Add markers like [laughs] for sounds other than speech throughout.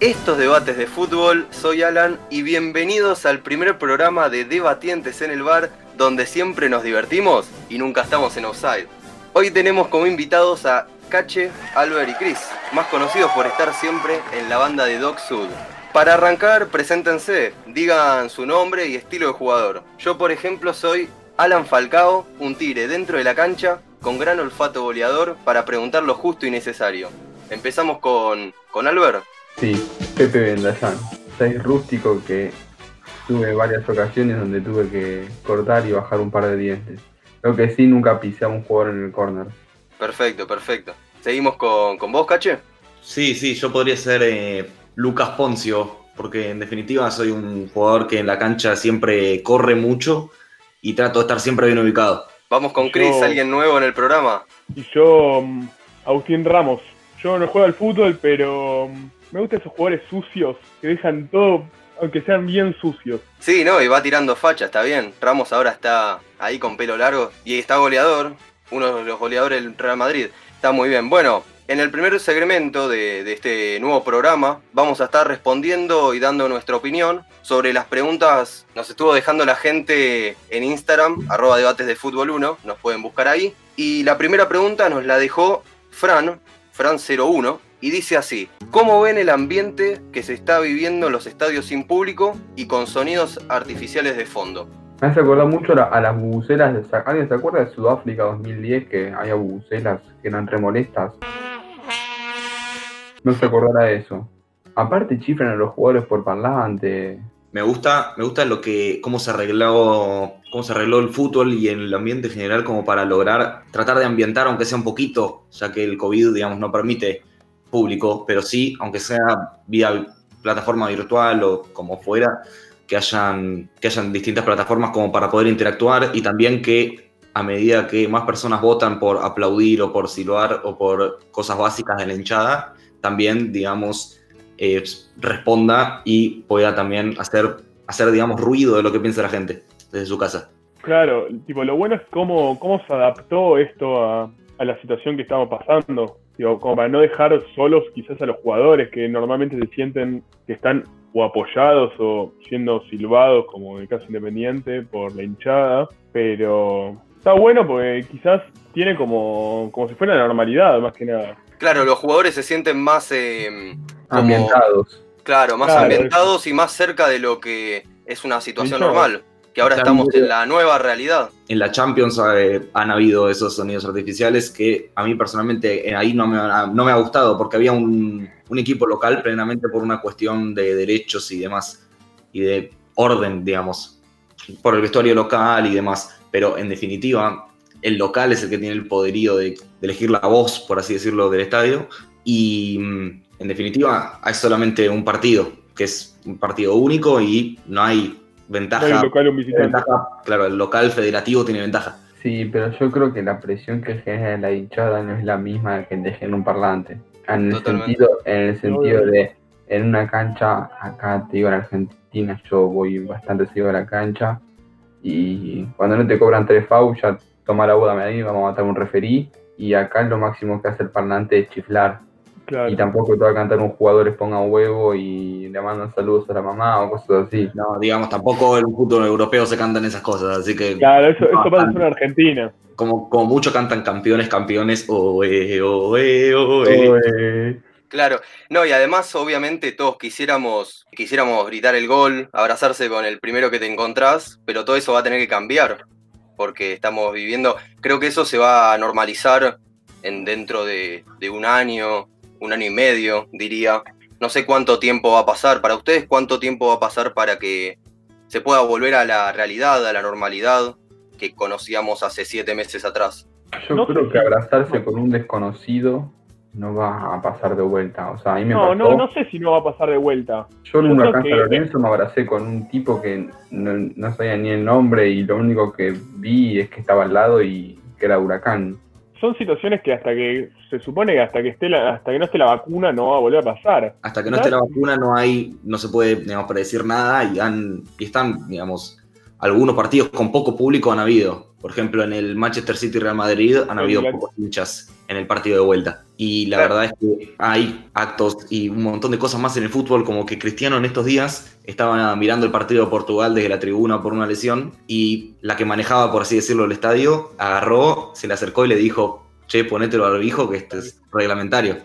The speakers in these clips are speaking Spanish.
estos debates de fútbol. Soy Alan y bienvenidos al primer programa de Debatientes en el Bar, donde siempre nos divertimos y nunca estamos en offside. Hoy tenemos como invitados a Cache, Albert y Chris, más conocidos por estar siempre en la banda de Dog Sud. Para arrancar, preséntense, digan su nombre y estilo de jugador. Yo, por ejemplo, soy Alan Falcao, un tigre dentro de la cancha, con gran olfato goleador para preguntar lo justo y necesario. Empezamos con, con Albert. Sí, Pepe Vendallán. Soy rústico que tuve varias ocasiones donde tuve que cortar y bajar un par de dientes. Lo que sí, nunca pisé a un jugador en el corner. Perfecto, perfecto. ¿Seguimos con, con vos, Cache? Sí, sí, yo podría ser eh, Lucas Poncio, porque en definitiva soy un jugador que en la cancha siempre corre mucho y trato de estar siempre bien ubicado. Vamos con Chris, Yo- alguien nuevo en el programa. Y yo, mm, Agustín Ramos. Yo no juego al fútbol, pero mm, me gustan esos jugadores sucios que dejan todo, aunque sean bien sucios. Sí, no, y va tirando facha, está bien. Ramos ahora está ahí con pelo largo y está goleador, uno de los goleadores del Real Madrid. Está muy bien. Bueno, en el primer segmento de, de este nuevo programa vamos a estar respondiendo y dando nuestra opinión sobre las preguntas. Nos estuvo dejando la gente en Instagram, arroba debates de fútbol 1, nos pueden buscar ahí. Y la primera pregunta nos la dejó Fran, Fran01, y dice así, ¿cómo ven el ambiente que se está viviendo en los estadios sin público y con sonidos artificiales de fondo? Me hace acordar mucho a, la- a las bubucelas. De, ¿Alguien se acuerda de Sudáfrica 2010 que había bubucelas que eran remolestas? No se acordará de eso. Aparte chifran a los jugadores por parlante. Me gusta, me gusta lo que, cómo se arregló, cómo se arregló el fútbol y el ambiente en general como para lograr tratar de ambientar, aunque sea un poquito, ya que el COVID, digamos, no permite público, pero sí, aunque sea vía plataforma virtual o como fuera, que hayan, que hayan distintas plataformas como para poder interactuar y también que a medida que más personas votan por aplaudir o por silbar o por cosas básicas de la hinchada, también, digamos, eh, responda y pueda también hacer, hacer, digamos, ruido de lo que piensa la gente desde su casa. Claro, tipo, lo bueno es cómo, cómo se adaptó esto a, a la situación que estamos pasando. Digo, como para no dejar solos quizás a los jugadores que normalmente se sienten que están o apoyados o siendo silbados, como en el caso independiente, por la hinchada. Pero está bueno porque quizás tiene como, como si fuera la normalidad, más que nada. Claro, los jugadores se sienten más, eh, como- Ambientados. claro, más Claro, ambientados y más cerca de lo que es una situación normal, que ahora estamos en la nueva realidad. En la Champions eh, han habido esos sonidos artificiales que a mí personalmente eh, ahí no me, ha- no me ha gustado porque había un, un equipo local plenamente por una cuestión de derechos y demás y de orden, digamos, por el vestuario local y demás. Pero en definitiva, el local es el que tiene el poderío de, de elegir la voz, por así decirlo, del estadio. Y mm, en definitiva, hay solamente un partido, que es un partido único y no hay ventaja. No hay un local o un visitante. ventaja, claro, el local federativo tiene ventaja. Sí, pero yo creo que la presión que genera la hinchada no es la misma que genera un parlante. En el Totalmente. sentido, en el sentido de, en una cancha, acá te digo en Argentina, yo voy bastante seguido a la cancha y cuando no te cobran tres FAU, ya toma la boda ahí, vamos a matar un referí y acá lo máximo que hace el parlante es chiflar Claro. y tampoco te va a cantar un jugador ponga un huevo y le mandan saludos a la mamá o cosas así. No, digamos, tampoco en el fútbol europeo se cantan esas cosas, así que Claro, eso, eso pasa en Argentina. como, como mucho cantan campeones, campeones, oe, oe, oe. Oe. Claro, no, y además, obviamente, todos quisiéramos, quisiéramos gritar el gol, abrazarse con el primero que te encontrás, pero todo eso va a tener que cambiar, porque estamos viviendo, creo que eso se va a normalizar en dentro de, de un año, un año y medio, diría. No sé cuánto tiempo va a pasar. Para ustedes, ¿cuánto tiempo va a pasar para que se pueda volver a la realidad, a la normalidad que conocíamos hace siete meses atrás? Yo No creo sé que abrazarse con un desconocido no va a pasar de vuelta. O sea, a mí me No, pasó. no, no sé si no va a pasar de vuelta. Yo en un huracán San Lorenzo me abracé con un tipo que no, no sabía ni el nombre y lo único que vi es que estaba al lado y que era huracán. Son situaciones que hasta que se supone que hasta que esté la, hasta que no esté la vacuna no va a volver a pasar. Hasta que no esté la vacuna no hay, no se puede, digamos, predecir nada y, han, y están, digamos, algunos partidos con poco público han habido. Por ejemplo, en el Manchester City Real Madrid han habido pocos hinchas en el partido de vuelta. Y la verdad es que hay actos y un montón de cosas más en el fútbol, como que Cristiano en estos días estaba mirando el partido de Portugal desde la tribuna por una lesión y la que manejaba, por así decirlo, el estadio, agarró, se le acercó y le dijo, che, ponételo al hijo que este es reglamentario.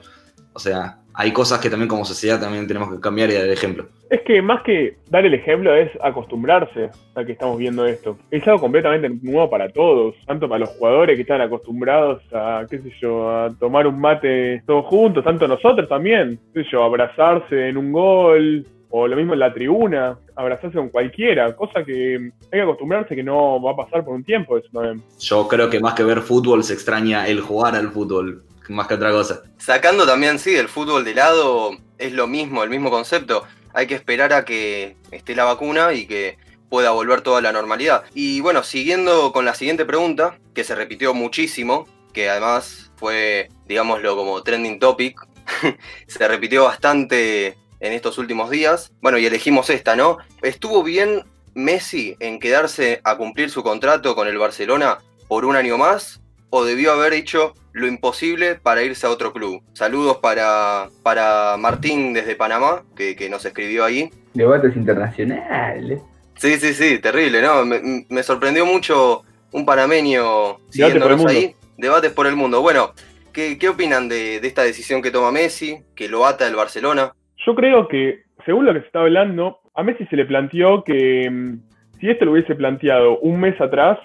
O sea, hay cosas que también como sociedad también tenemos que cambiar y dar el ejemplo. Es que más que dar el ejemplo es acostumbrarse a que estamos viendo esto. Es algo completamente nuevo para todos, tanto para los jugadores que están acostumbrados a, qué sé yo, a tomar un mate todos juntos, tanto nosotros también, qué sé yo, abrazarse en un gol, o lo mismo en la tribuna, abrazarse con cualquiera, cosa que hay que acostumbrarse que no va a pasar por un tiempo eso también. Yo creo que más que ver fútbol se extraña el jugar al fútbol más que otra cosa. Sacando también, sí, el fútbol de lado, es lo mismo, el mismo concepto. Hay que esperar a que esté la vacuna y que pueda volver toda la normalidad. Y bueno, siguiendo con la siguiente pregunta, que se repitió muchísimo, que además fue, digámoslo, como trending topic, [laughs] se repitió bastante en estos últimos días. Bueno, y elegimos esta, ¿no? ¿Estuvo bien Messi en quedarse a cumplir su contrato con el Barcelona por un año más? ¿O debió haber hecho lo imposible para irse a otro club. Saludos para, para Martín desde Panamá, que, nos escribió ahí. Debates internacionales. Sí, sí, sí, terrible, ¿no? Me, sorprendió mucho un panameño siguiéndonos ahí. Debates por el mundo. Bueno, ¿qué, qué opinan de, de, esta decisión que toma Messi, que lo ata el Barcelona? Yo creo que, según lo que se está hablando, a Messi se le planteó que mm, si esto lo hubiese planteado un mes atrás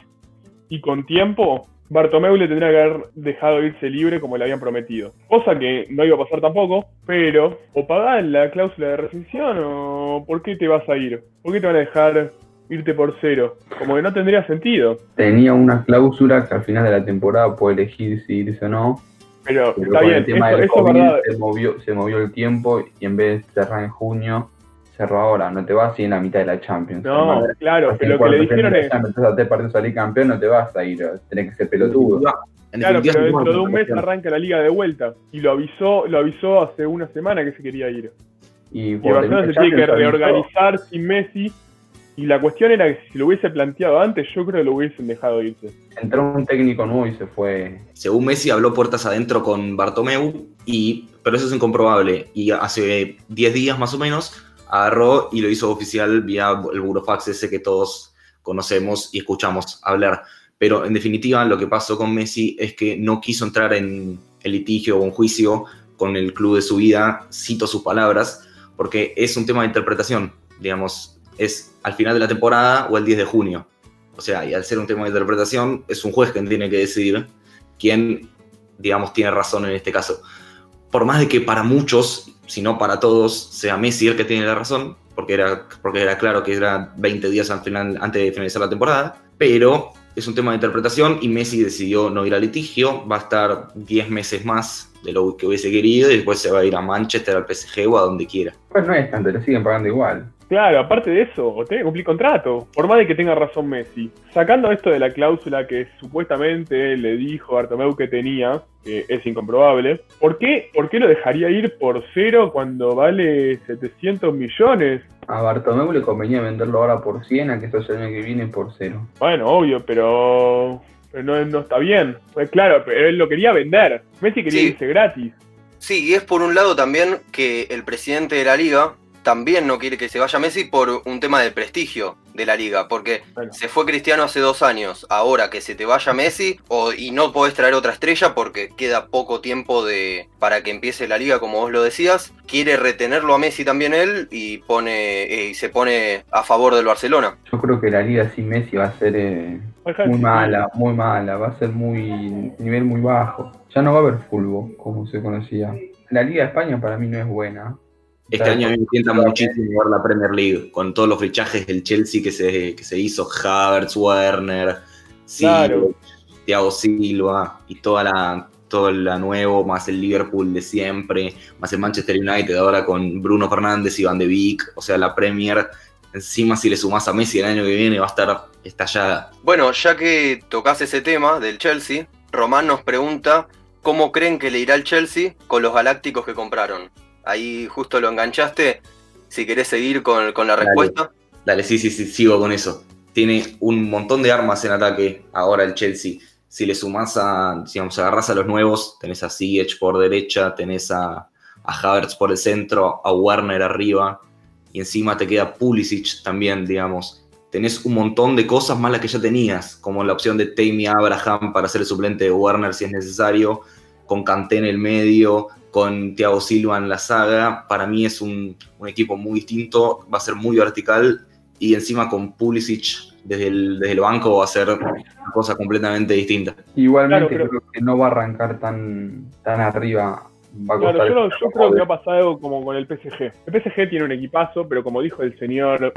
y con tiempo, Bartomeu le tendría que haber dejado irse libre como le habían prometido. Cosa que no iba a pasar tampoco, pero o pagás la cláusula de rescisión o ¿por qué te vas a ir? ¿Por qué te van a dejar irte por cero? Como que no tendría sentido. Tenía una cláusula que al final de la temporada puede elegir si irse o no. Pero, está bien, eso, es verdad. Se movió, se movió el tiempo y en vez de cerrar en junio, cerró ahora, no te vas a ir en la mitad de la Champions. No, claro, pero lo que le dijeron es. Entonces te salir campeón, no te vas a ir, tenés que ser pelotudo. claro, pero dentro de un mes arranca la liga de vuelta. Y lo avisó, lo avisó hace una semana que se quería ir. Y, y Barcelona se tiene que reorganizar sin Messi. Y la cuestión era que si lo hubiese planteado antes, yo creo que lo hubiesen dejado irse. Entró un técnico nuevo y se fue. Según Messi, habló puertas adentro con Bartomeu, y, pero eso es incomprobable. Y hace 10 días más o menos agarró y lo hizo oficial vía el burofax ese que todos conocemos y escuchamos hablar. Pero en definitiva lo que pasó con Messi es que no quiso entrar en el litigio o un juicio con el club de su vida, cito sus palabras, porque es un tema de interpretación, digamos, es al final de la temporada o el 10 de junio. O sea, y al ser un tema de interpretación, es un juez quien tiene que decidir quién, digamos, tiene razón en este caso. Por más de que para muchos si no para todos, sea Messi el que tiene la razón, porque era, porque era claro que era 20 días al final, antes de finalizar la temporada, pero es un tema de interpretación y Messi decidió no ir al litigio, va a estar 10 meses más de lo que hubiese querido y después se va a ir a Manchester, al PSG o a donde quiera. Pues no es tanto, le siguen pagando igual. Claro, aparte de eso, tiene que cumplir contrato, por más de que tenga razón Messi. Sacando esto de la cláusula que supuestamente le dijo Bartomeu que tenía, que es incomprobable, ¿por qué, ¿por qué lo dejaría ir por cero cuando vale 700 millones? A Bartomeu le convenía venderlo ahora por 100, a que esto el año que viene por cero. Bueno, obvio, pero, no, no, está bien. Pues claro, pero él lo quería vender. Messi quería irse gratis. Sí, y es por un lado también que el presidente de la liga también no quiere que se vaya Messi por un tema de prestigio de la liga, porque se fue Cristiano hace dos años, ahora que se te vaya Messi o, y no podés traer otra estrella porque queda poco tiempo de para que empiece la liga, como vos lo decías, quiere retenerlo a Messi también él y pone eh, y se pone a favor del Barcelona. Yo creo que la liga sin Messi va a ser eh, muy mala, muy mala, va a ser muy nivel muy bajo. Ya no va a haber fútbol como se conocía. La Liga de España para mí no es buena. Este año a mí me sienta muchísimo ver la Premier League, con todos los fichajes del Chelsea que se, que se hizo, Havertz, Werner, Thiago Silva y toda la, todo la nuevo, más el Liverpool de siempre, más el Manchester United ahora con Bruno Fernández y Van de Beek, o sea, la Premier, encima si le sumás a Messi el año que viene va a estar estallada. Bueno, ya que tocas ese tema del Chelsea, Román nos pregunta cómo creen que le irá al Chelsea con los galácticos que compraron ahí justo lo enganchaste. Si querés seguir con, la respuesta. Dale, sí, sí, sí, sigo con eso. tiene un montón de armas en ataque ahora el Chelsea. Si le sumás a, digamos, agarras a los nuevos, tenés a Ziyech por derecha, tenés a, a Havertz por el centro, a Warner arriba, y encima te queda Pulisic también, digamos. Tenés un montón de cosas más las que ya tenías, como la opción de Tammy Abraham para ser el suplente de Warner si es necesario, con Kanté en el medio, con Thiago Silva en la saga. Para mí es un, un equipo muy distinto, va a ser muy vertical y encima con Pulisic desde el, desde el banco va a ser una cosa completamente distinta. Igualmente Claro, pero- creo que no va a arrancar tan, tan arriba. Va a Claro, yo, no- yo creo que va a pasar algo como con el PSG. El PSG tiene un equipazo, pero como dijo el señor,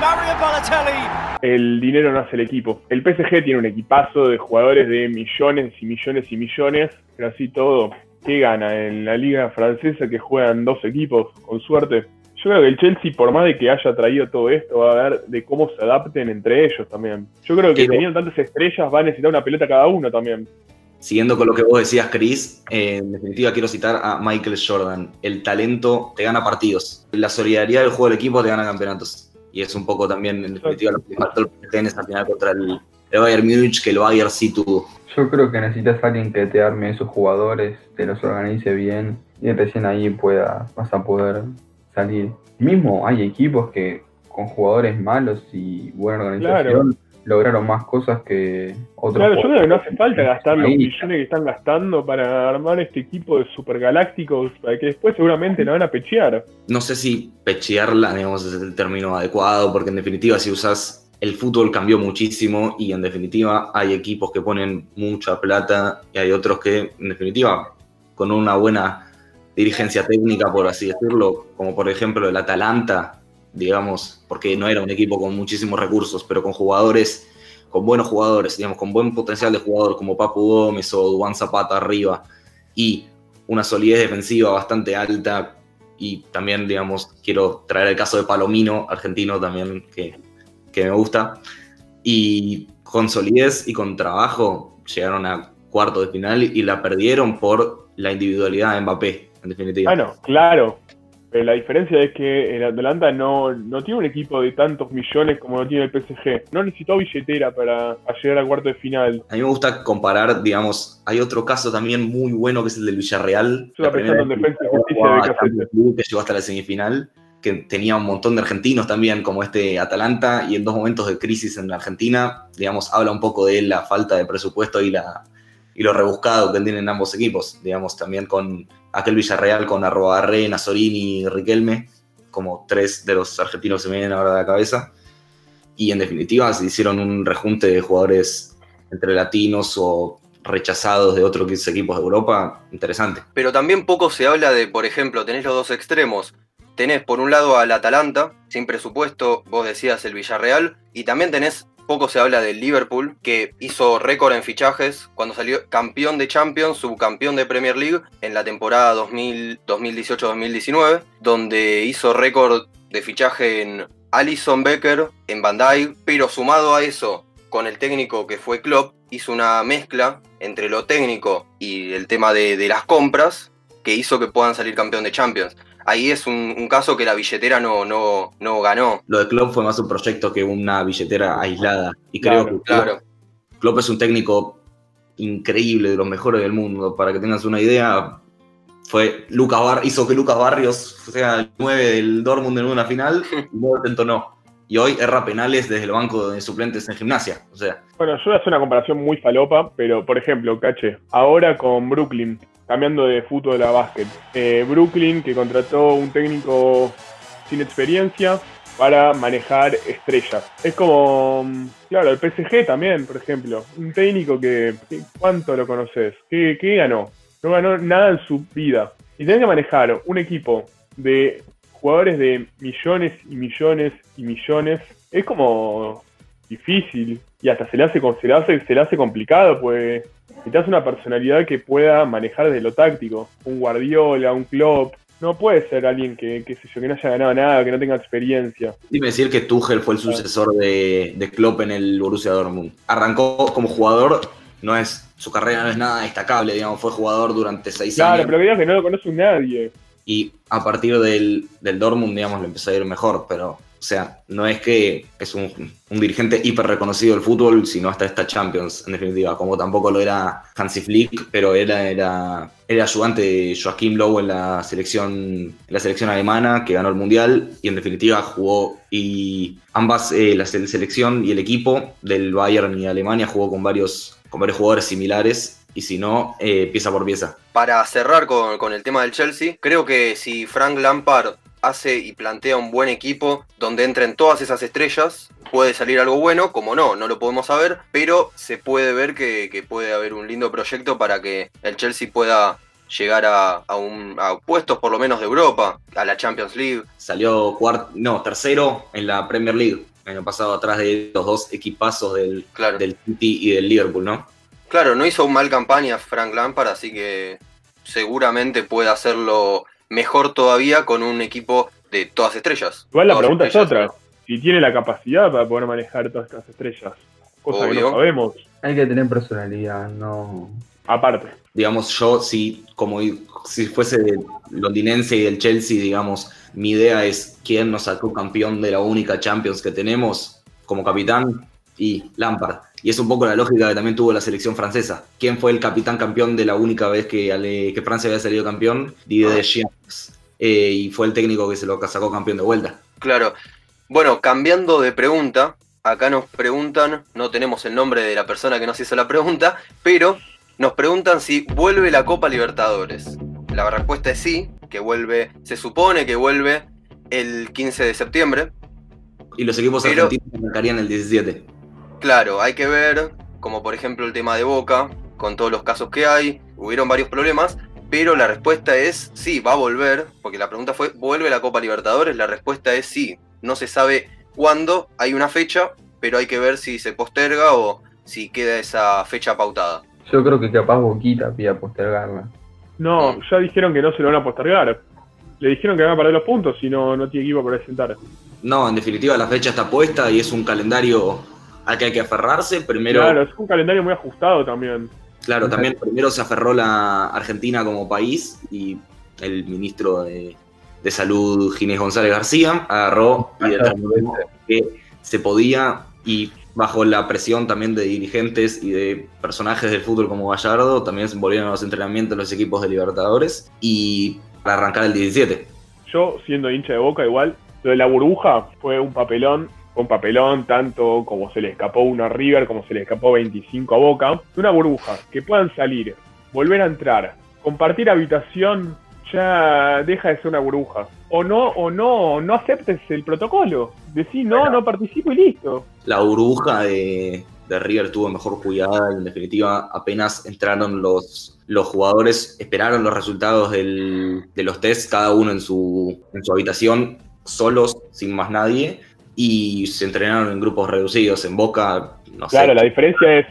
el dinero no hace el equipo. El PSG tiene un equipazo de jugadores de millones y millones y millones, pero así todo, ¿qué gana? En la liga francesa que juegan dos equipos, con suerte. Yo creo que el Chelsea, por más de que haya traído todo esto, va a ver de cómo se adapten entre ellos también. Yo creo que Quiero- teniendo tantas estrellas, va a necesitar una pelota cada uno también. Siguiendo con lo que vos decías, Chris, eh, en definitiva quiero citar a Michael Jordan. El talento te gana partidos. La solidaridad del juego del equipo te gana campeonatos. Y es un poco también, en definitiva, lo que faltó el en esa final contra el, el Bayern Múnich, que el Bayern sí tuvo. Yo creo que necesitas a alguien que te arme esos jugadores, te los organice bien y recién ahí pueda, vas a poder salir. Mismo hay equipos que con jugadores malos y buena organización lograron más cosas que otros. Claro, yo creo que no hace falta gastar los millones que están gastando para armar este equipo de supergalácticos, para que después seguramente la van a pechear. no sé si pechearla, digamos, es el término adecuado, porque en definitiva, si usas el fútbol cambió muchísimo y en definitiva hay equipos que ponen mucha plata y hay otros que, en definitiva, con una buena dirigencia técnica, por así decirlo, como por ejemplo el Atalanta, digamos, porque no era un equipo con muchísimos recursos, pero con jugadores, con buenos jugadores, digamos, con buen potencial de jugador como Papu Gómez o Duan Zapata arriba y una solidez defensiva bastante alta y también, digamos, quiero traer el caso de Palomino, argentino también, que, que me gusta. Y con solidez y con trabajo llegaron a cuarto de final y la perdieron por la individualidad de Mbappé, en definitiva. Ah, no, claro. Pero la diferencia es que el Atalanta no, no tiene un equipo de tantos millones como lo tiene el PSG. No necesitó billetera para, llegar al cuarto de final. A mí me gusta comparar, digamos, hay otro caso también muy bueno que es el del Villarreal. Yo estaba pensando en Defensa y Justicia de League, que llegó hasta la semifinal, que tenía un montón de argentinos también, como este Atalanta, y en dos momentos de crisis en la Argentina, digamos, habla un poco de la falta de presupuesto y, la, y lo rebuscado que tienen ambos equipos, digamos, también con aquel Villarreal con Arrobarré, Nazorini y Riquelme, como tres de los argentinos se me vienen ahora a la cabeza, y en definitiva se hicieron un rejunte de jugadores entre latinos o rechazados de otros equipos de Europa, interesante. Pero también poco se habla de, por ejemplo, tenés los dos extremos. Tenés por un lado al Atalanta, sin presupuesto, vos decías el Villarreal, y también tenés, poco se habla del Liverpool, que hizo récord en fichajes cuando salió campeón de Champions, subcampeón de Premier League en la temporada 2000 2018-2019, donde hizo récord de fichaje en Alison Becker, en Van Dijk, pero sumado a eso, con el técnico que fue Klopp, hizo una mezcla entre lo técnico y el tema de, de las compras que hizo que puedan salir campeón de Champions. Ahí es un, un caso que la billetera no, no, no ganó. Lo de Klopp fue más un proyecto que una billetera aislada. Y creo Claro, que Klopp, Claro, Klopp es un técnico increíble, de los mejores del mundo. Para que tengas una idea, fue Lucas Bar hizo que Lucas Barrios sea el 9 del Dortmund en una final [laughs] y luego intentó no. Y hoy erra penales desde el banco de suplentes en gimnasia. O sea, Bueno, yo voy a hacer una comparación muy falopa, pero por ejemplo, Cache, ahora con Brooklyn, cambiando de fútbol a básquet. Eh, Brooklyn que contrató un técnico sin experiencia para manejar estrellas. Es como, mm, claro, el PSG también, por ejemplo. Un técnico que, ¿cuánto lo conoces? ¿Qué, ganó? No ganó nada en su vida. Y tiene que manejar un equipo de jugadores de millones y millones y millones. Es como difícil y hasta se le hace, se le hace, se le hace complicado, pues necesitas una personalidad que pueda manejar desde lo táctico. Un Guardiola, un Klopp. No puede ser alguien que, que, que no haya ganado nada, que no tenga experiencia. dime decir que Tuchel fue el sucesor de, de Klopp en el Borussia Dortmund. Arrancó como jugador, no es su carrera no es nada destacable, digamos, fue jugador durante seis Claro, años. pero que digas que no lo conoce nadie. y a partir del, del Dortmund, digamos, le empezó a ir mejor, pero O sea, no es que es un, dirigente hiper reconocido del fútbol, sino hasta esta Champions, en definitiva, como tampoco lo era Hansi Flick, pero era, era, era ayudante de Joachim Low en la selección, la selección alemana, que ganó el Mundial, y en definitiva jugó, y ambas, eh, la selección y el equipo del Bayern y Alemania jugó con varios, con varios jugadores similares, y si no, eh, pieza por pieza. Para cerrar con, con el tema del Chelsea, creo que si Frank Lampard hace y plantea un buen equipo donde entren todas esas estrellas, puede salir algo bueno, como no, no lo podemos saber, pero se puede ver que, que puede haber un lindo proyecto para que el Chelsea pueda llegar a, a, un, a puestos por lo menos de Europa, a la Champions League. Salió cuarto, no, tercero en la Premier League, el año pasado atrás de los dos equipazos del, Claro. del City y del Liverpool, ¿no? Claro, no hizo un mal campaña Frank Lampard, así que seguramente puede hacerlo mejor todavía con un equipo de todas estrellas. Igual la Todas pregunta es estrellas. otra. Si tiene la capacidad para poder manejar todas estas estrellas. Cosa que Obvio. no sabemos. Hay que tener personalidad, no. Aparte. digamos, yo si como si fuese de londinense y del Chelsea, digamos, mi idea es quién nos sacó campeón de la única Champions que tenemos como capitán y Lampard. Y es un poco la lógica que también tuvo la selección francesa. ¿Quién fue el capitán campeón de la única vez que, que Francia había salido campeón? Didier Deschamps. Eh, y fue el técnico que se lo sacó campeón de vuelta. Claro. Bueno, cambiando de pregunta, acá nos preguntan, no tenemos el nombre de la persona que nos hizo la pregunta, pero nos preguntan si vuelve la Copa Libertadores. La respuesta es sí, que vuelve, se supone que vuelve el 15 de septiembre. Y los equipos Pero- argentinos arrancarían el 17. Claro, hay que ver, como por ejemplo el tema de Boca, con todos los casos que hay, hubieron varios problemas, pero la respuesta es sí, va a volver, porque la pregunta fue, ¿vuelve la Copa Libertadores? La respuesta es sí, no se sabe cuándo, hay una fecha, pero hay que ver si se posterga o si queda esa fecha pautada. Yo creo que capaz Boquita pida postergarla. No, ya dijeron que no se lo van a postergar. Le dijeron que van a perder los puntos si no, no tiene equipo para presentar. No, en definitiva la fecha está puesta y es un calendario al que hay que aferrarse. Primero, Claro, es un calendario muy ajustado también. Claro, también primero se aferró la Argentina como país y el ministro de, de Salud, Ginés González García, agarró y determinó que se podía y bajo la presión también de dirigentes y de personajes del fútbol como Gallardo, también se volvieron a los entrenamientos los equipos de Libertadores y para arrancar el 17. Yo, siendo hincha de boca, igual, lo de la burbuja fue un papelón. Fue Un papelón, tanto como se le escapó una a River, como se le escapó 25 a Boca. Una burbuja, que puedan salir, volver a entrar, compartir habitación, ya deja de ser una burbuja. O no, o no, no aceptes el protocolo. Decí no, no participo y listo. La burbuja de, de River tuvo mejor cuidada y en definitiva apenas entraron los, los jugadores, esperaron los resultados del- de los tests, cada uno en su, en su habitación, solos, sin más nadie, y se entrenaron en grupos reducidos. En Boca, no sé. Claro, la diferencia es,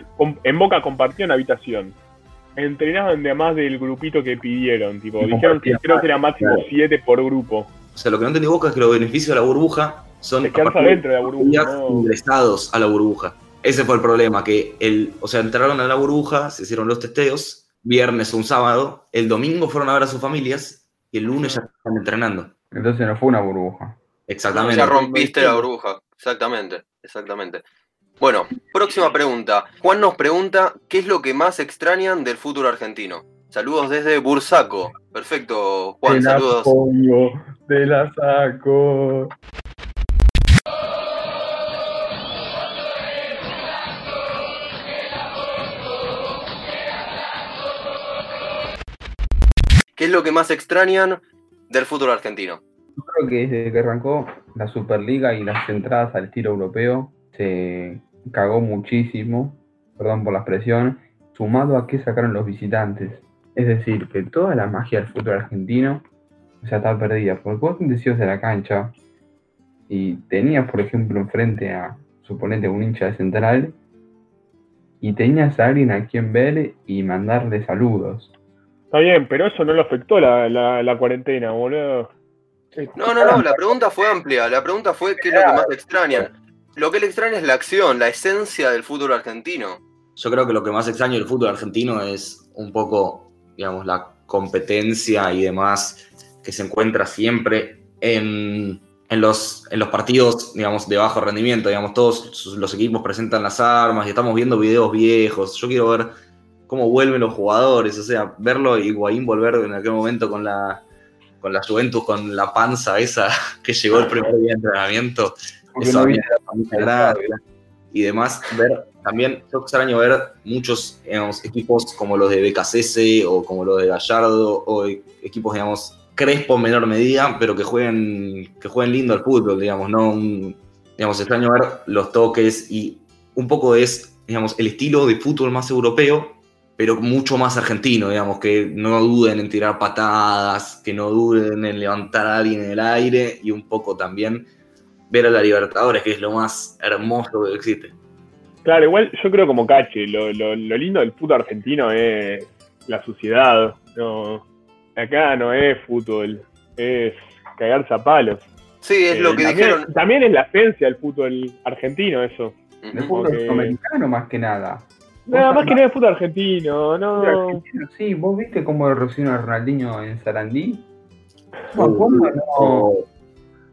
en Boca compartían habitación. Entrenaban de más del grupito que pidieron. Tipo, dijeron que creo que era máximo claro. 7 por grupo. O sea, lo que no entendí Boca es que los beneficios de la burbuja son adentro de la burbuja, días ¿no? ingresados a la burbuja. Ese fue el problema, que el, o sea, entraron a la burbuja, se hicieron los testeos, viernes o un sábado, el domingo fueron a ver a sus familias y el lunes ya están entrenando. Entonces no fue una burbuja. Exactamente. Ya rompiste la burbuja, exactamente, exactamente. Bueno, próxima pregunta. Juan nos pregunta, ¿qué es lo que más extrañan del fútbol argentino? Saludos desde Bursaco. Perfecto, Juan, te la saludos. pongo, te la saco. ¿Qué es lo que más extrañan del fútbol argentino? Yo creo que desde que arrancó la Superliga y las entradas al estilo europeo, se cagó muchísimo, perdón por la expresión, sumado a que sacaron los visitantes. Es decir, que toda la magia del fútbol argentino o sea, está perdida. Porque vos te decías de la cancha y tenías, por ejemplo, enfrente a, suponete, un hincha de central y tenías a alguien a quien ver y mandarle saludos. Está bien, pero eso no le afectó la, la, la cuarentena, boludo. No, no, no, la pregunta fue amplia. La pregunta fue qué es lo que más extrañan. Lo que le extraña es la acción, la esencia del fútbol argentino. Yo creo que lo que más extraño del fútbol argentino es un poco, digamos, la competencia y demás que se encuentra siempre en, en los, en los partidos, digamos, de bajo rendimiento, digamos, todos los equipos presentan las armas y estamos viendo videos viejos. Yo quiero ver cómo vuelven los jugadores, o sea, verlo y Higuaín volver en aquel momento con la, con la Juventus, con la panza esa [laughs] que llegó el primer día de entrenamiento. Eso no grande, y demás, ver también, yo extraño ver muchos digamos, equipos como los de BKCS o como los de Gallardo o equipos, digamos, Crespo en menor medida, pero que jueguen, que jueguen lindo al fútbol, digamos, no un- digamos, extraño ver los toques y un poco es, digamos, el estilo de fútbol más europeo, pero mucho más argentino, digamos, que no duden en tirar patadas, que no duden en levantar a alguien en el aire y un poco también ver a la Libertadores, que es lo más hermoso que existe. Claro, igual yo creo como cache, lo, lo, lo lindo del fútbol argentino es la suciedad. No, acá no es fútbol, es cagarse a palos. Sí, es Eh, lo que también, dijeron. También es la esencia del fútbol argentino eso. El fútbol sudamericano más que nada. Nada más que nada es fútbol argentino, no. argentino, Sí, vos viste cómo lo recibieron a Ronaldinho en Sarandí. O, No, ¿cómo no? o-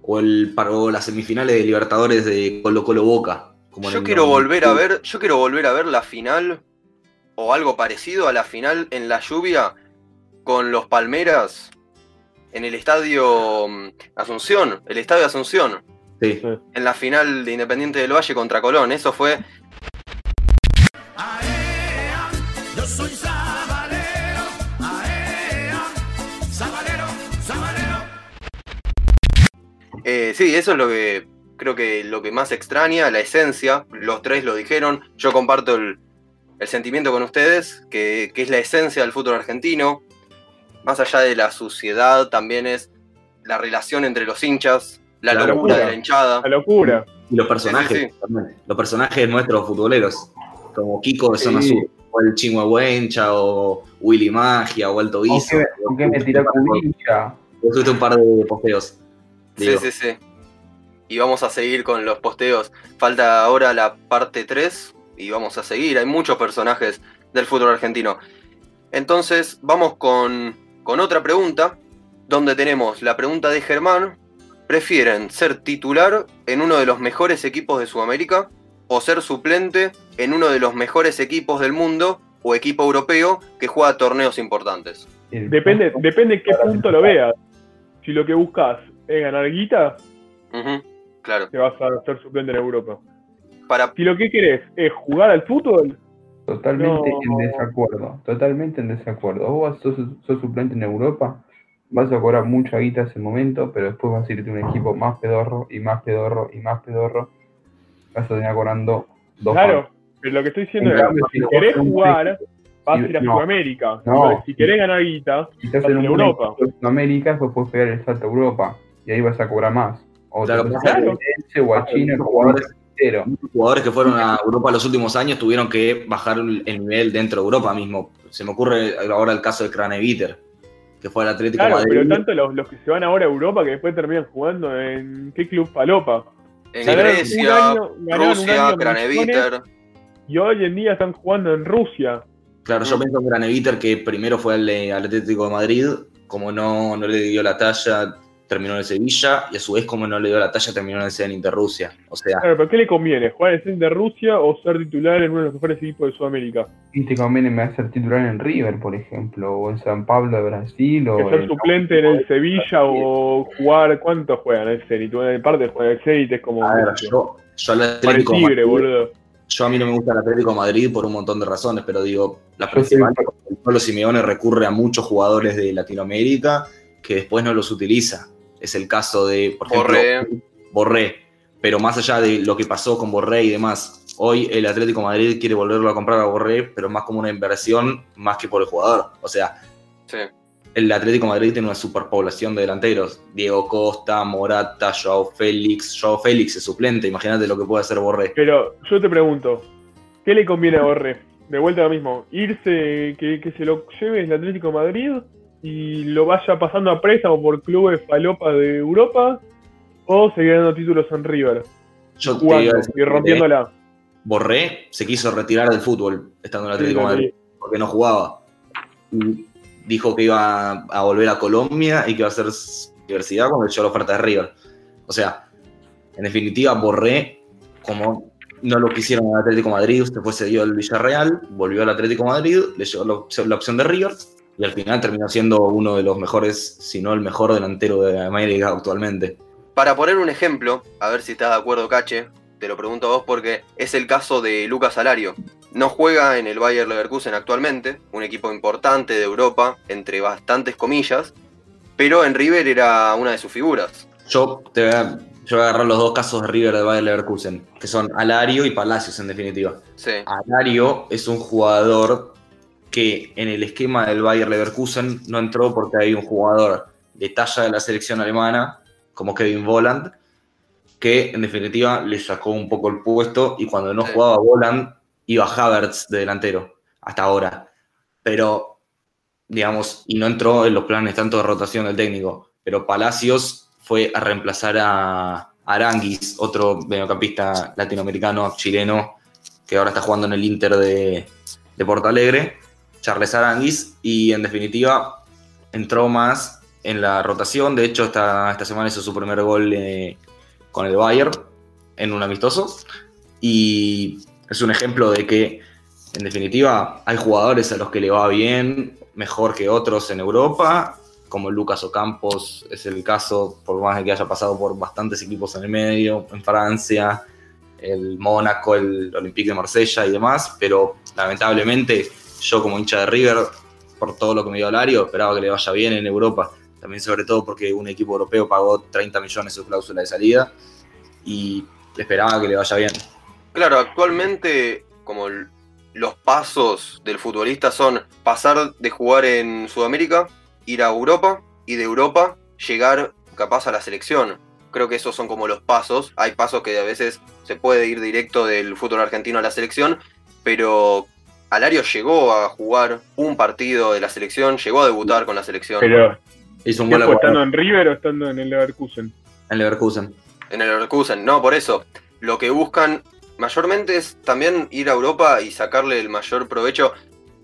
o el, o las semifinales de Libertadores de Colo Colo Boca. Como en Yo quiero 90. volver a ver, yo quiero volver a ver la final o algo parecido a la final en la lluvia con los Palmeras en el estadio mm, Asunción, el estadio Asunción, Sí. en la final de Independiente del Valle contra Colón. Eso fue Eh, sí, eso es lo que creo que lo que más extraña, la esencia. Los tres lo dijeron. Yo comparto el, el sentimiento con ustedes, que, que es la esencia del fútbol argentino. Más allá de la suciedad, también es la relación entre los hinchas, la La locura locura. de la hinchada. La locura. Y los personajes, Sí, sí, también. Los personajes de nuestros futboleros. Como Kiko de Zona Sí. Sur, o el Chingüe Buencha, o Willy Magia, o Alto ¿Con Guiso. qué, con qué me tiró tuviste un par de posteos. Sí, digo. sí, sí. Y vamos a seguir con los posteos. Falta ahora la parte 3 y vamos a seguir. Hay muchos personajes del fútbol argentino. Entonces, vamos con, con otra pregunta, donde tenemos la pregunta de Germán. ¿Prefieren ser titular en uno de los mejores equipos de Sudamérica o ser suplente en uno de los mejores equipos del mundo o equipo europeo que juega torneos importantes? Depende, depende qué punto lo veas. Si lo que buscas es ganar guita, Ujú, Claro. te vas a ser suplente en Europa. Para, Si lo que querés es jugar al fútbol, Totalmente No. en desacuerdo, totalmente en desacuerdo. Vos vas- sos, sos suplente en Europa, vas a cobrar mucha guita ese momento, pero después vas a irte a un equipo más pedorro y más pedorro y más pedorro. Vas a terminar cobrando dos claro. Pero lo que estoy diciendo En es, cambio, si si querés jugar, vas a ir a no. Sudamérica. No. Si querés ganar guita, estás vas en buen Europa. de Sudamérica, después puedes pegar el salto a Europa y ahí vas a cobrar más. O Claro, te a claro. O a China como jugadores- entero. Muchos jugadores que fueron a Europa los últimos años tuvieron que bajar el el nivel dentro de Europa mismo. Se me ocurre ahora el caso de Craneviter, que fue al Atlético Claro, Madrid. pero tanto los, los que se van ahora a Europa que después terminan jugando en qué club palopa. en Ganaron un Grecia, año- Rusia, Craneviter. Y hoy en día están jugando en Rusia. Claro, yo Mm. pienso en Graneviter, que primero fue al, eh, al Atlético de Madrid, como no, no le dio la talla, terminó en el Sevilla, y a su vez, como no le dio la talla, terminó en el Zenit de Rusia. O sea, Claro, pero ¿qué le conviene? ¿Jugar en el Zenit de Rusia o ser titular en uno de los mejores equipos de Sudamérica? Y te conviene me hacer titular en River, por ejemplo, o en San Pablo de Brasil, o Que ser en- suplente en el Sevilla o jugar. ¿Cuánto juegan en el Zenit? Bueno, En parte juegan en el Zenit es como. a ver, yo, yo al Atlético Tigre, boludo. Yo a mí no me gusta el Atlético de Madrid por un montón de razones, pero digo, la Yo principal soy- es que el Pablo Simeone recurre a muchos jugadores de Latinoamérica que después no los utiliza. Es el caso de, por ejemplo, Borré. Borré. Pero más allá de lo que pasó con Borré y demás, hoy el Atlético de Madrid quiere volverlo a comprar a Borré, pero más como una inversión más que por el jugador. O sea, Sí. el Atlético de Madrid tiene una superpoblación de delanteros. Diego Costa, Morata, Joao Félix. Joao Félix es suplente, imagínate lo que puede hacer Borré. Pero yo te pregunto, ¿qué le conviene a Borré? De vuelta lo mismo, irse, que, que se lo lleve el Atlético de Madrid y lo vaya pasando a préstamo por clubes falopa de Europa o seguir dando títulos en River, Yo te jugando decir y rompiéndola. Borré se quiso retirar del fútbol estando en el Atlético de Madrid porque no jugaba. Y dijo que iba a volver a Colombia y que iba a hacer universidad cuando echó la oferta de River. O sea, en definitiva, Borré, como no lo quisieron en el Atlético de Madrid, después se dio el Villarreal, volvió al Atlético de Madrid, le llegó la opción de River y al final terminó siendo uno de los mejores, si no el mejor delantero de América actualmente. Para poner un ejemplo, a ver si estás de acuerdo, Cache, te lo pregunto a vos porque es el caso de Lucas Salario. No juega en el Bayer Leverkusen actualmente, un equipo importante de Europa, entre bastantes comillas, pero en River era una de sus figuras. Yo te voy a, yo voy a agarrar los dos casos de River de Bayer Leverkusen, que son Alario y Palacios en definitiva. Sí, Alario es un jugador que en el esquema del Bayer Leverkusen no entró porque hay un jugador de talla de la selección alemana, como Kevin Voland, que en definitiva le sacó un poco el puesto y cuando no jugaba Voland iba Havertz de delantero, hasta ahora. Pero, digamos, y no entró en los planes tanto de rotación del técnico, pero Palacios fue a reemplazar a Aranguis, otro mediocampista latinoamericano, chileno, que ahora está jugando en el Inter de, de Porto Alegre, Charles Aranguis, y en definitiva entró más en la rotación. De hecho, esta, esta semana hizo su primer gol eh, con el Bayern en un amistoso. Y es un ejemplo de que, en definitiva, hay jugadores a los que le va bien, mejor que otros en Europa, como Lucas Ocampos es el caso, por más de que haya pasado por bastantes equipos en el medio, en Francia, el Mónaco, el Olympique de Marsella y demás, pero lamentablemente yo como hincha de River, por todo lo que me dio Alario, esperaba que le vaya bien en Europa, también sobre todo porque un equipo europeo pagó 30 millones su cláusula de salida y esperaba que le vaya bien. Claro, actualmente como los pasos del futbolista son pasar de jugar en Sudamérica, ir a Europa y de Europa llegar capaz a la selección. Creo que esos son como los pasos. Hay pasos que a veces se puede ir directo del fútbol argentino a la selección, pero Alario llegó a jugar un partido de la selección, llegó a debutar con la selección Pero, Hizo un ¿qué gol a fue, Ecuador estando en River o estando en el Leverkusen? en Leverkusen. en el Leverkusen. No, por eso. Lo que buscan mayormente es también ir a Europa y sacarle el mayor provecho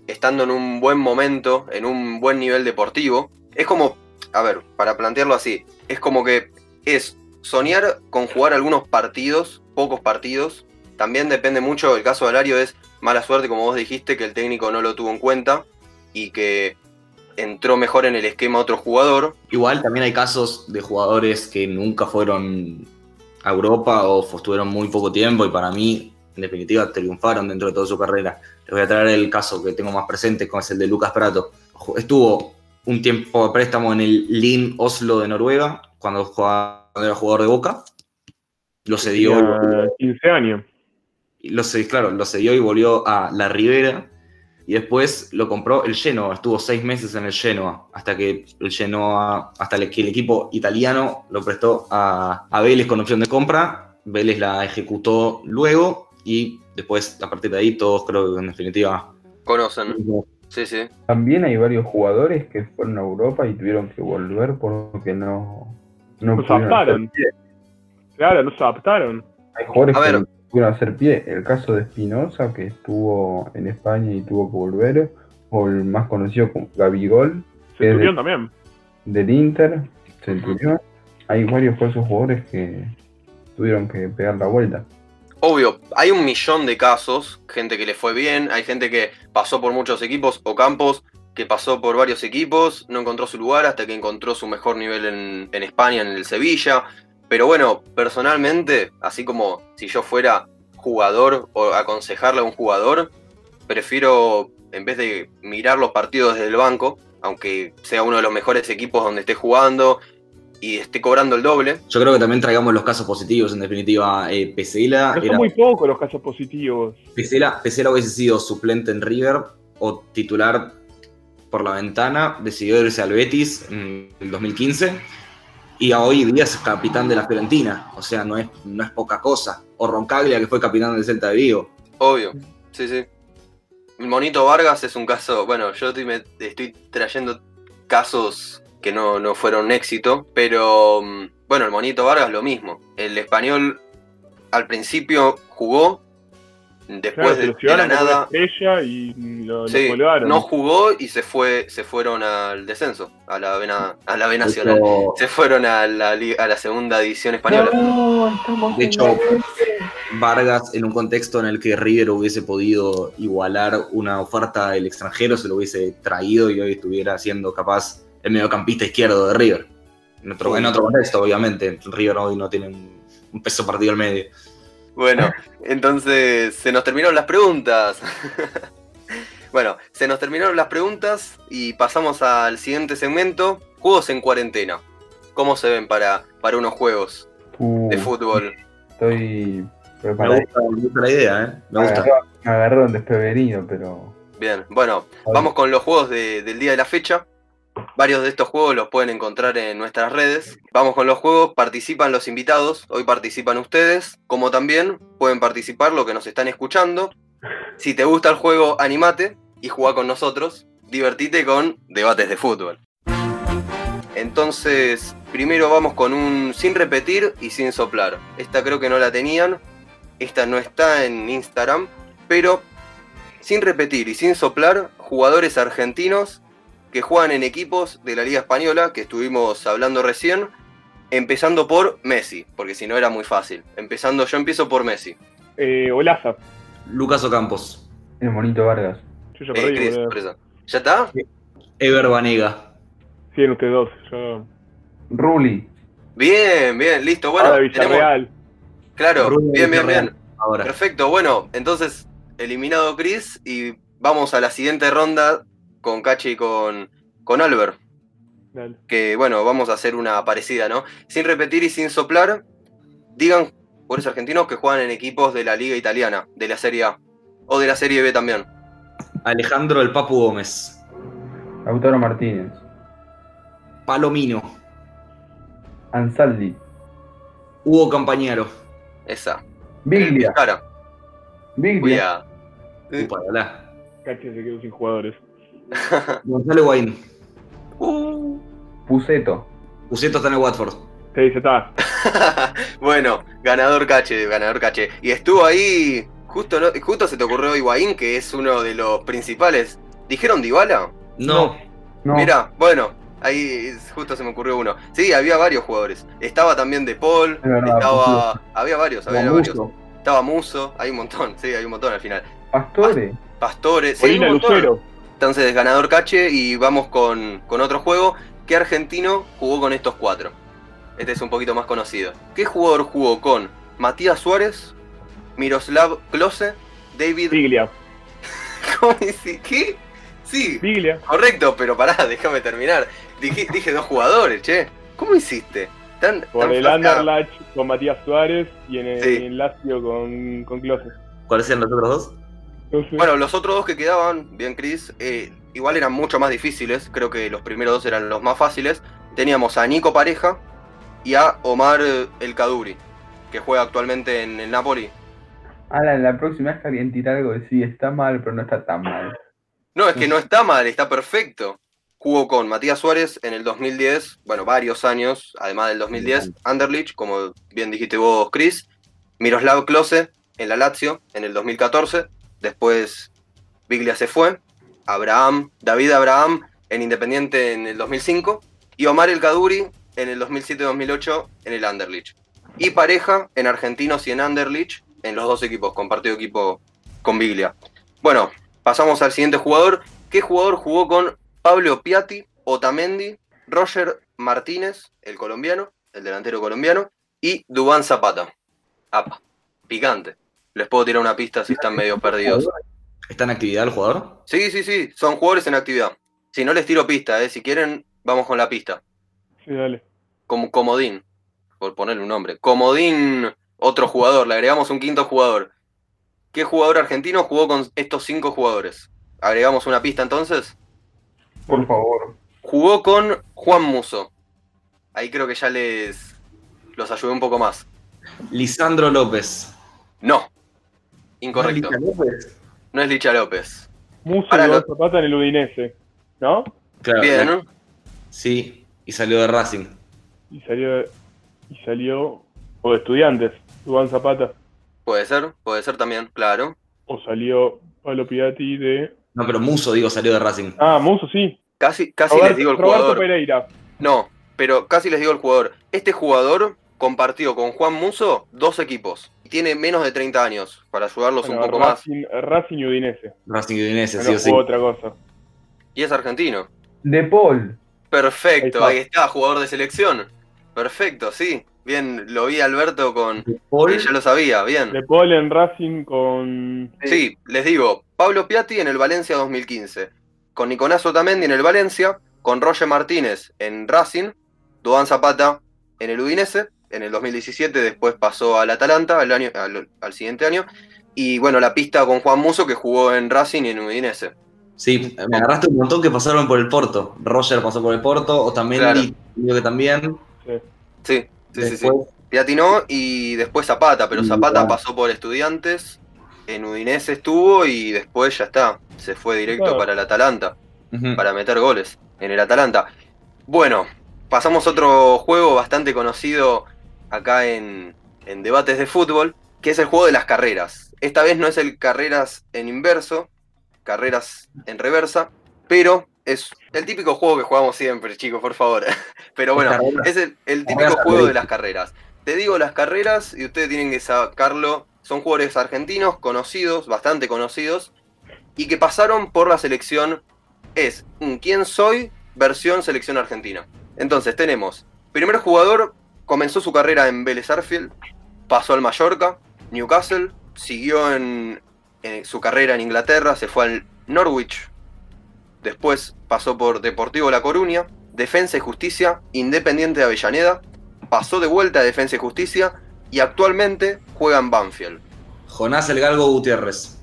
estando en un buen momento, en un buen nivel deportivo. Es como, a ver, para plantearlo así, es como que es soñar con jugar algunos partidos, pocos partidos. También depende mucho, el caso de Alario es mala suerte, como vos dijiste, que el técnico no lo tuvo en cuenta y que entró mejor en el esquema otro jugador. Igual también hay casos de jugadores que nunca fueron a Europa o estuvieron muy poco tiempo y para mí, en definitiva, triunfaron dentro de toda su carrera. Les voy a traer el caso que tengo más presente, como es el de Lucas Prato. Estuvo un tiempo de préstamo en el Lyn Oslo de Noruega, cuando, jugaba, cuando era jugador de Boca. Lo cedió, Tenía 15 años. Lo cedió, claro, lo cedió y volvió a La Ribera. Y después lo compró el Genoa. Estuvo seis meses en el Genoa. Hasta que el Genoa, hasta que el equipo italiano lo prestó a, a Vélez con opción de compra. Vélez la ejecutó luego. Y después, a partir de ahí, todos creo que en definitiva. Conocen. Sí, sí. También hay varios jugadores que fueron a Europa y tuvieron que volver porque no, no No se pudieron adaptaron. Claro, no se adaptaron. Hay jugadores A que ver. Pudieron hacer pie. El caso de Espinosa, que estuvo en España y tuvo que volver, o el más conocido como Gabigol, Centurión de- también. del Inter, Centurión. Hay varios de esos jugadores que tuvieron que pegar la vuelta. Obvio, hay un millón de casos, gente que le fue bien, hay gente que pasó por muchos equipos o campos que pasó por varios equipos, no encontró su lugar hasta que encontró su mejor nivel en, en España, en el Sevilla. Pero bueno, personalmente, así como si yo fuera jugador o aconsejarle a un jugador, prefiero, en vez de mirar los partidos desde el banco, aunque sea uno de los mejores equipos donde esté jugando y esté cobrando el doble, Yo creo que también traigamos los casos positivos, en definitiva. Eh, Pesela Pero era son muy pocos los casos positivos. Pesela, Pesela hubiese sido suplente en River o titular por la ventana, decidió irse al Betis en el 2015 y hoy día es capitán de la Fiorentina, o sea, no es, no es poca cosa. O Roncaglia, que fue capitán del Celta de Vigo. Obvio, sí, sí. El Monito Vargas es un caso, bueno, yo estoy, estoy trayendo casos que no, no fueron éxito, pero mm, bueno, el Monito Vargas lo mismo. El español al principio jugó, después Claro, de, la nada. estrella y lo, lo Sí, colgaron. no jugó y se fue, se fueron al descenso, a la B, na- a la B Nacional. Se fueron a la, a la segunda división española. No, estamos De hecho, Vargas, en un contexto en el que River hubiese podido igualar una oferta del extranjero, se lo hubiese traído y hoy estuviera siendo capaz el mediocampista izquierdo de River. En otro, en otro contexto, obviamente. River hoy no tiene un, un peso partido al medio. Bueno, entonces se nos terminaron las preguntas. [laughs] bueno, se nos terminaron las preguntas y pasamos al siguiente segmento. Juegos en cuarentena. ¿Cómo se ven para, para unos juegos Uh, de fútbol? Estoy Me preparado. gusta, me gusta la idea, ¿eh? Me Me gusta. agarró- me agarraron desprevenido, pero. Bien, bueno, vamos con los juegos de- del día de la fecha. Varios de estos juegos los pueden encontrar en nuestras redes. Vamos con los juegos, participan los invitados, hoy participan ustedes, como también pueden participar los que nos están escuchando. Si te gusta el juego, animate y juega con nosotros. Divertite con debates de fútbol. Entonces, primero vamos con un sin repetir y sin soplar. Esta creo que no la tenían. Esta no está en Instagram, pero sin repetir y sin soplar, jugadores argentinos que juegan en equipos de la Liga Española, que estuvimos hablando recién, empezando por Messi, porque si no era muy fácil. Empezando, yo empiezo por Messi. Eh, Olaza. Lucas Ocampos. El monito Vargas. Yo ya Eh, perdí, eso. ¿Ya está? Ever Banega. Siguen ustedes dos. Yo... Ruli. Bien, bien, listo. Bueno, Ahora tenemos- Villarreal. claro, bien, bien, bien. Ahora. Perfecto, bueno, entonces eliminado Chris y vamos a la siguiente ronda con Cachi y con, con Albert. Dale. que bueno, vamos a hacer una parecida, ¿no? Sin repetir y sin soplar, digan jugadores argentinos que juegan en equipos de la Liga Italiana, de la Serie A, o de la Serie B también. Alejandro El Papu Gómez. Lautaro Martínez. Palomino. Ansaldi. Hugo Campañaro. Esa. Biglia. Cara, Biglia. Upa, se quedó sin jugadores. [laughs] Gonzalo Guaín. Uh. Puceto. Useto está en el Watford. Se dice, está. [laughs] bueno, ganador cache, ganador cache. Y estuvo ahí, justo, ¿no? justo se te ocurrió Higuaín, que es uno de los principales. ¿Dijeron Dybala? No. No. Mira, bueno, ahí justo se me ocurrió uno. Sí, había varios jugadores. Estaba también De Paul, Es verdad, estaba... Había varios, había varios. Estaba Muso, hay un montón, [laughs] sí, hay un montón al final. Pastore. Pastores, sí, hay Molina un montón. Lucero. Entonces, ganador cache y vamos con, con otro juego. ¿Qué argentino jugó con estos cuatro? Este es un poquito más conocido. ¿Qué jugador jugó con Matías Suárez, Miroslav Klose, David... Biglia. [laughs] ¿Cómo dice? ¿Qué? Sí, Biglia. correcto, pero pará, [laughs] déjame terminar. Dije, dije dos jugadores, che. ¿Cómo hiciste? Tan, Por tan el flaca. Anderlecht con Matías Suárez y en el, Sí. en el Lazio con, con Klose. ¿Cuáles eran los otros dos? Entonces, Bueno, los otros dos que quedaban, bien Chris, eh, igual eran mucho más difíciles. Creo que los primeros dos eran los más fáciles. Teníamos a Nico Pareja y a Omar eh, El Kaduri, que juega actualmente en el Napoli. Alan, la próxima vez que alguien tira algo, sí, está mal, pero no está tan mal. No, es que no está mal, está perfecto. Jugó con Matías Suárez en el 2010, bueno, varios años, además del 2010, Anderlecht, como bien dijiste vos, Chris. Miroslav Klose en la Lazio en el 2014, después Biglia se fue. Abraham, David Abraham en Independiente en el 2005 y Omar El Kaduri en el 2007-2008 en el Anderlecht. Y pareja en Argentinos y en Anderlecht en los dos equipos, compartido equipo con Biglia. Bueno, pasamos al siguiente jugador. ¿Qué jugador jugó con Pablo Piatti, Otamendi, Roger Martínez, el colombiano, el delantero colombiano, y Dubán Zapata? Apa, picante. Les puedo tirar una pista si están medio perdidos. ¿Está en actividad el jugador? Sí, sí, sí, son jugadores en actividad. Si no les tiro pista, eh, si quieren, vamos con la pista. sí, dale. Como Comodín, por ponerle un nombre. Comodín, otro jugador, le agregamos un quinto jugador. ¿Qué jugador argentino jugó con estos cinco jugadores? ¿Agregamos una pista entonces? Por favor. Jugó con Juan Muso. Ahí creo que ya les los ayudé un poco más. Lisandro López. No. Incorrecto. ¿No es Licha López? No es Licha López. Muso Ahora y lo- Zapata en el Udinese. ¿No? Claro. Bien, ¿no? Sí, y salió de Racing. Y salió. Y salió. O de estudiantes. Dubán Zapata. Puede ser, puede ser también, claro. o salió Pablo Piatti de. No, pero Muso, digo, salió de Racing. Ah, Muso, sí. Casi, casi Roberto, les digo el Roberto jugador. Pereira. No, pero casi les digo el jugador. Este jugador compartió con Juan Muso dos equipos. Y tiene menos de 30 años, para ayudarlos Bueno, un poco más. Racing, y Udinese. Racing Udinese, sí Bueno, o sí. otra cosa. Y es argentino. De Paul. Perfecto, Ahí ahí está, jugador de selección. Perfecto, sí. Bien, lo vi Alberto con... Paul, que ya lo sabía, bien. De Paul en Racing con. Sí, les digo, Pablo Piatti en el Valencia 2015, con Nicolás Otamendi en el Valencia, con Roger Martínez en Racing, Duan Zapata en el Udinese, en el 2017 después pasó al Atalanta el año, al, al siguiente año, y bueno, la pista con Juan Muso que jugó en Racing y en Udinese. Sí, me agarraste un montón que pasaron por el Porto. Roger pasó por el Porto, Otamendi, digo que también. Sí, sí, sí, sí. Después, no, y después Zapata, pero Zapata pasó por Estudiantes, en Udinese estuvo y después ya está, se fue directo Claro. para el Atalanta. para meter goles en el Atalanta. Bueno, pasamos a otro juego bastante conocido acá en, en debates de fútbol, que es el juego de las carreras. Esta vez no es el carreras en inverso, carreras en reversa, pero es el típico juego que jugamos siempre, chicos, por favor. [laughs] Pero bueno, es el, el típico juego de las carreras. Te digo las carreras y ustedes tienen que sacarlo. Son jugadores argentinos conocidos, bastante conocidos, y que pasaron por la selección es un quién soy versión selección argentina. Entonces tenemos, primer jugador comenzó su carrera en Vélez Arfield, pasó al Mallorca, Newcastle, siguió en, en su carrera en Inglaterra, se fue al Norwich, después pasó por Deportivo La Coruña, Defensa y Justicia, Independiente de Avellaneda, pasó de vuelta a Defensa y Justicia y actualmente juega en Banfield. Jonás El Galgo Gutiérrez.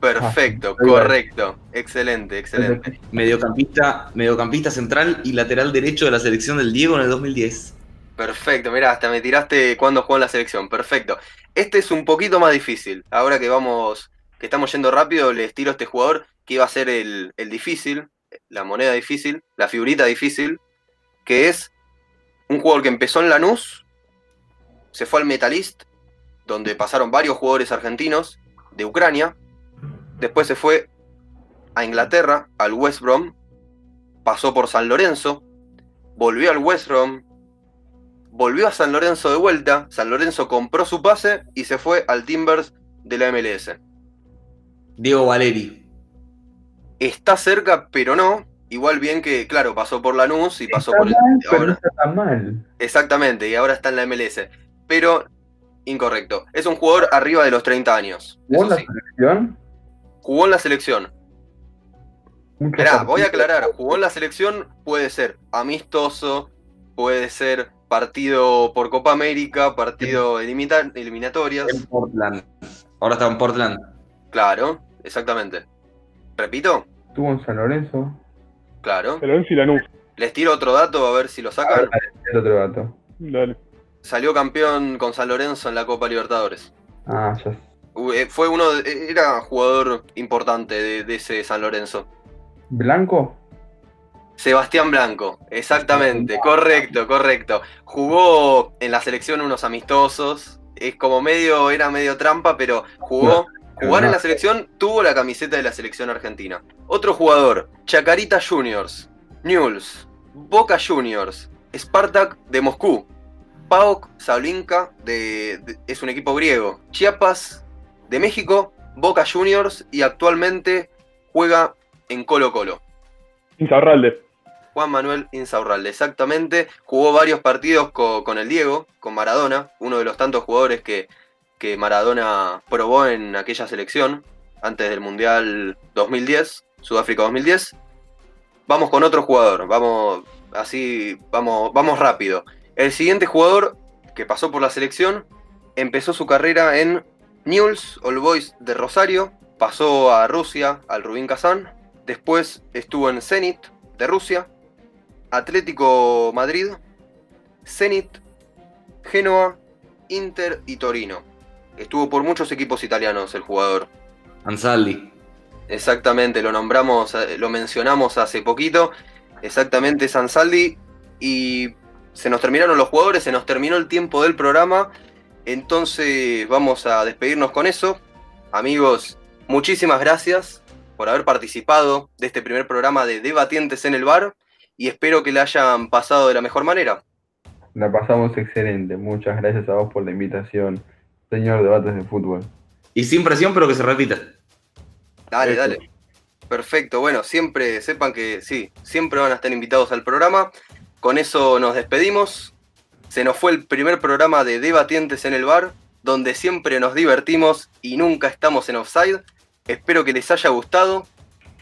Perfecto, Ah, correcto, excelente, excelente. Mediocampista, mediocampista central y lateral derecho de la selección del Diego en el 2010. Perfecto, mirá, hasta me tiraste cuando jugó en la selección. Perfecto. Este es un poquito más difícil. Ahora que vamos, que estamos yendo rápido, les tiro a este jugador que iba a ser el, el difícil, la moneda difícil, la figurita difícil, que es un jugador que empezó en Lanús, se fue al Metalist, donde pasaron varios jugadores argentinos de Ucrania, después se fue a Inglaterra, al West Brom, pasó por San Lorenzo, volvió al West Brom, volvió a San Lorenzo de vuelta, San Lorenzo compró su pase y se fue al Timbers de la MLS. Diego Valeri. Está cerca, pero no. Igual bien que, claro, pasó por Lanús y pasó Está por el... mal, pero no ahora- está tan mal. Exactamente, y ahora está en la MLS. Pero, incorrecto. Es un jugador arriba de los 30 años. ¿Jugó en la sí. selección? Jugó en la selección. Esperá, voy a aclarar. Jugó en la selección, puede ser amistoso, puede ser partido por Copa América, partido eliminatorias. En Portland. Ahora está en Portland. Claro, exactamente. ¿Repito? Estuvo en San Lorenzo. Claro. San Lorenzo y Lanús. Les tiro otro dato a ver si lo sacan. Otro gato. Dale. Salió campeón con San Lorenzo en la Copa Libertadores. Ah, ya eh, Fue uno, de- era jugador importante de, de ese San Lorenzo. ¿Blanco? Sebastián Blanco, exactamente, correcto, correcto. Jugó en la selección unos amistosos. Es como medio, era medio trampa, pero jugó. Jugar en la selección tuvo la camiseta de la selección argentina. Otro jugador, Chacarita Juniors, Newell's, Boca Juniors, Spartak de Moscú, PAOK Sablinka de, de- es un equipo griego, Chiapas de México, Boca Juniors y actualmente juega en Colo Colo. Insaurralde. Juan Manuel Insaurralde, exactamente. Jugó varios partidos co- con el Diego, con Maradona, uno de los tantos jugadores que, que Maradona probó en aquella selección antes del Mundial 2010, Sudáfrica 2010. Vamos con otro jugador, vamos así, vamos, vamos rápido. El siguiente jugador que pasó por la selección empezó su carrera en Newell's All Boys de Rosario, pasó a Rusia, al Rubin Kazán, después estuvo en Zenit de Rusia, Atlético Madrid, Zenit, Genoa, Inter y Torino. Estuvo por muchos equipos italianos el jugador. Ansaldi. Exactamente, lo nombramos, eh, lo mencionamos hace poquito. Exactamente, Sansaldi. Y se nos terminaron los jugadores, se nos terminó el tiempo del programa. Entonces vamos a despedirnos con eso. Amigos, muchísimas gracias por haber participado de este primer programa de Debatientes en el Bar y espero que le hayan pasado de la mejor manera. La pasamos excelente. Muchas gracias a vos por la invitación, señor Debates de Fútbol. Y sin presión, pero que se repita. Dale, Eso. dale. Perfecto, bueno, siempre sepan que sí, siempre van a estar invitados al programa. Con eso nos despedimos. Se nos fue el primer programa de Debatientes en el Bar, donde siempre nos divertimos y nunca estamos en offside. Espero que les haya gustado.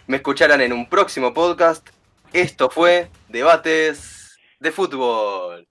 Me escucharán en un próximo podcast. Esto fue Debates de Fútbol.